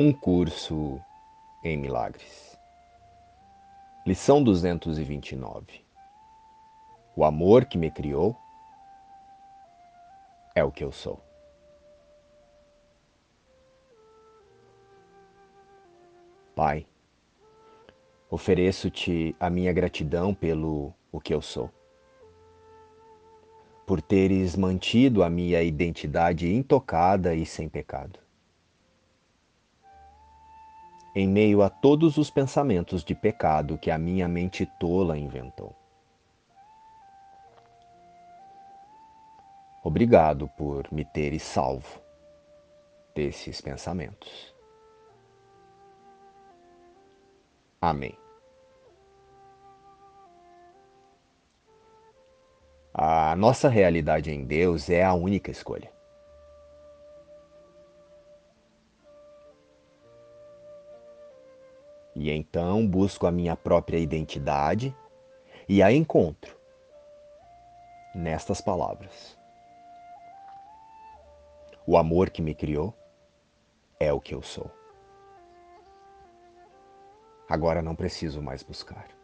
Um curso em milagres. Lição 229. O amor que me criou é o que eu sou. Pai, ofereço-te a minha gratidão pelo o que eu sou. Por teres mantido a minha identidade intocada e sem pecado em meio a todos os pensamentos de pecado que a minha mente tola inventou. Obrigado por me teres salvo desses pensamentos. Amém. A nossa realidade em Deus é a única escolha. E então busco a minha própria identidade e a encontro nestas palavras. O amor que me criou é o que eu sou. Agora não preciso mais buscar.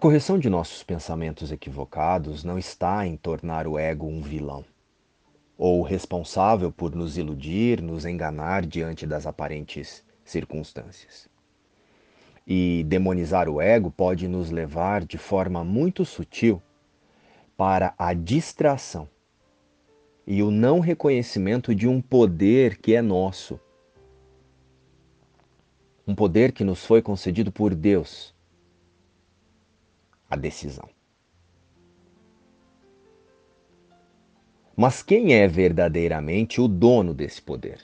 Correção de nossos pensamentos equivocados não está em tornar o ego um vilão, ou responsável por nos iludir, nos enganar diante das aparentes circunstâncias. E demonizar o ego pode nos levar de forma muito sutil para a distração e o não reconhecimento de um poder que é nosso. Um poder que nos foi concedido por Deus a decisão. Mas quem é verdadeiramente o dono desse poder?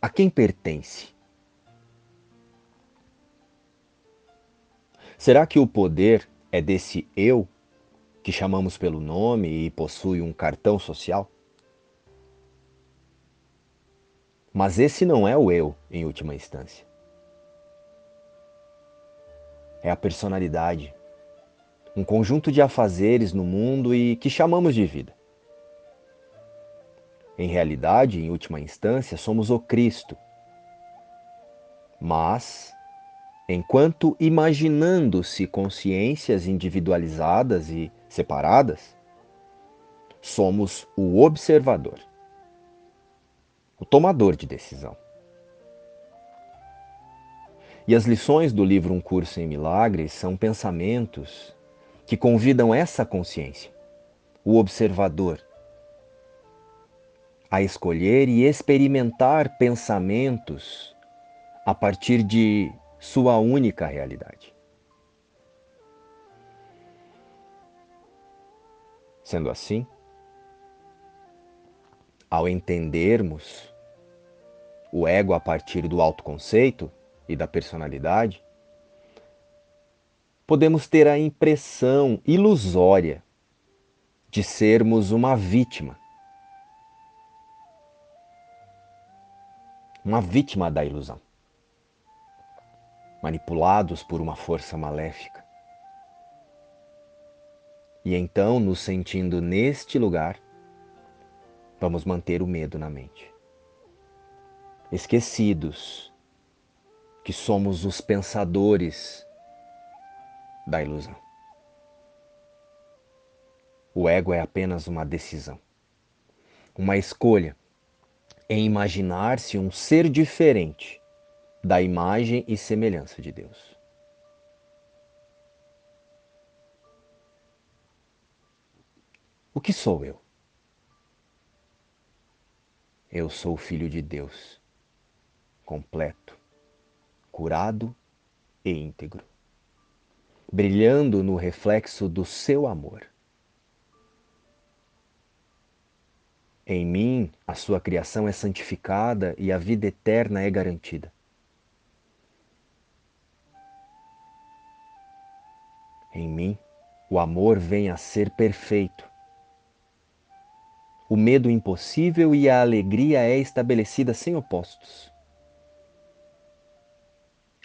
A quem pertence? Será que o poder é desse eu que chamamos pelo nome e possui um cartão social? Mas esse não é o eu, em última instância é a personalidade, um conjunto de afazeres no mundo e que chamamos de vida. Em realidade, em última instância, somos o Cristo. Mas, enquanto imaginando-se consciências individualizadas e separadas, somos o observador, o tomador de decisão. E as lições do livro Um Curso em Milagres são pensamentos que convidam essa consciência, o observador, a escolher e experimentar pensamentos a partir de sua única realidade. Sendo assim, ao entendermos o ego a partir do autoconceito, e da personalidade, podemos ter a impressão ilusória de sermos uma vítima. Uma vítima da ilusão. Manipulados por uma força maléfica. E então, nos sentindo neste lugar, vamos manter o medo na mente. Esquecidos que somos os pensadores da ilusão. O ego é apenas uma decisão, uma escolha em imaginar-se um ser diferente da imagem e semelhança de Deus. O que sou eu? Eu sou o Filho de Deus, completo, curado e íntegro, brilhando no reflexo do seu amor. Em mim, a sua criação é santificada e a vida eterna é garantida. Em mim, o amor vem a ser perfeito. O medo impossível e a alegria é estabelecida sem opostos.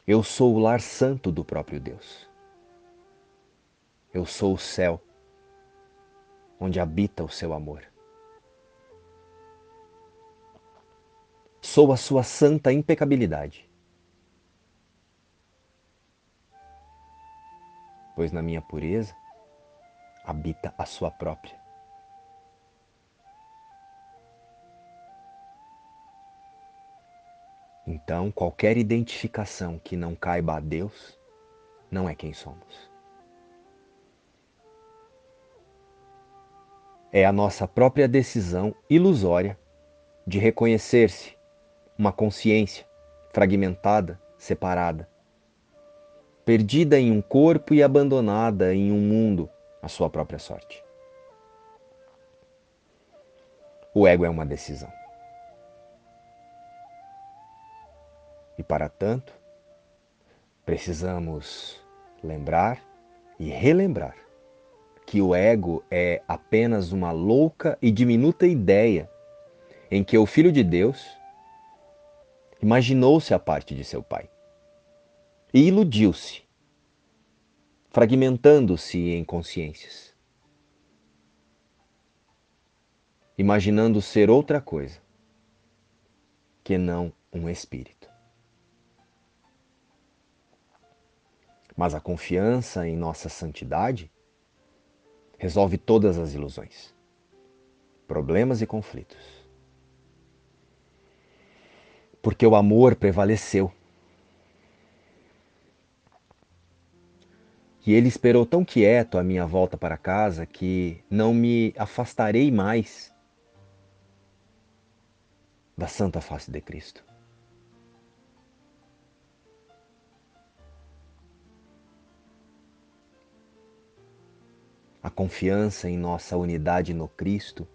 Eu sou o lar santo do próprio Deus. Eu sou o céu, onde habita o seu amor. Sou a sua santa impecabilidade. Pois na minha pureza habita a sua própria. Então, qualquer identificação que não caiba a Deus não é quem somos. É a nossa própria decisão ilusória de reconhecer-se uma consciência fragmentada, separada, perdida em um corpo e abandonada em um mundo à sua própria sorte. O ego é uma decisão. E para tanto, precisamos lembrar e relembrar que o ego é apenas uma louca e diminuta ideia em que o Filho de Deus imaginou-se a parte de seu Pai e iludiu-se, fragmentando-se em consciências, imaginando ser outra coisa que não um espírito. Mas a confiança em nossa santidade resolve todas as ilusões, problemas e conflitos. Porque o amor prevaleceu. E ele esperou tão quieto a minha volta para casa que não me afastarei mais da santa face de Cristo. Confiança em nossa unidade no Cristo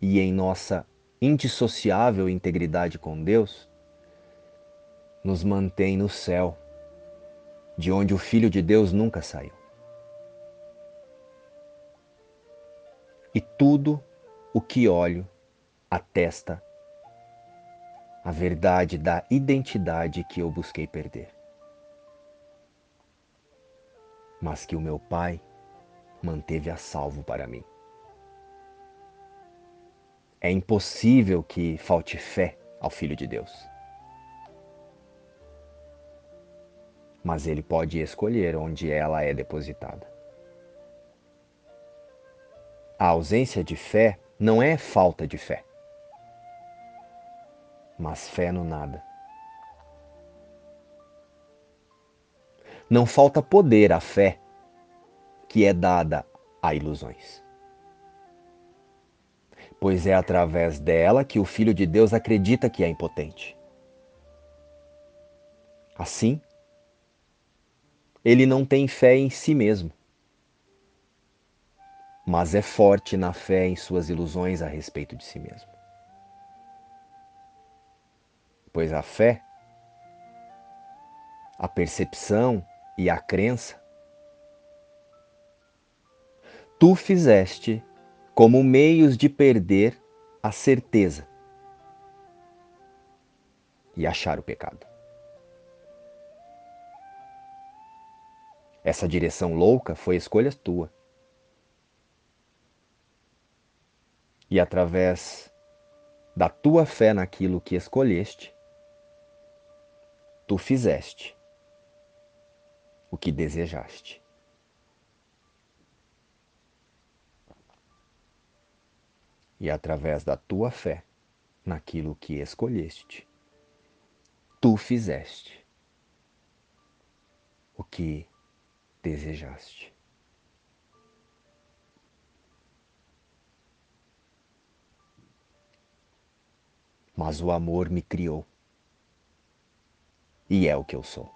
e em nossa indissociável integridade com Deus, nos mantém no céu, de onde o Filho de Deus nunca saiu. E tudo o que olho atesta a verdade da identidade que eu busquei perder. Mas que o meu Pai manteve a salvo para mim. É impossível que falte fé ao Filho de Deus. Mas ele pode escolher onde ela é depositada. A ausência de fé não é falta de fé, mas fé no nada. Não falta poder à fé que é dada a ilusões. Pois é através dela que o Filho de Deus acredita que é impotente. Assim, ele não tem fé em si mesmo, mas é forte na fé em suas ilusões a respeito de si mesmo. Pois a fé, a percepção e a crença tu fizeste como meios de perder a certeza e achar o pecado. Essa direção louca foi escolha tua. E através da tua fé naquilo que escolheste, tu fizeste o que desejaste. E através da tua fé naquilo que escolheste, tu fizeste o que desejaste. Mas o amor me criou e é o que eu sou.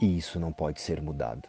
E isso não pode ser mudado.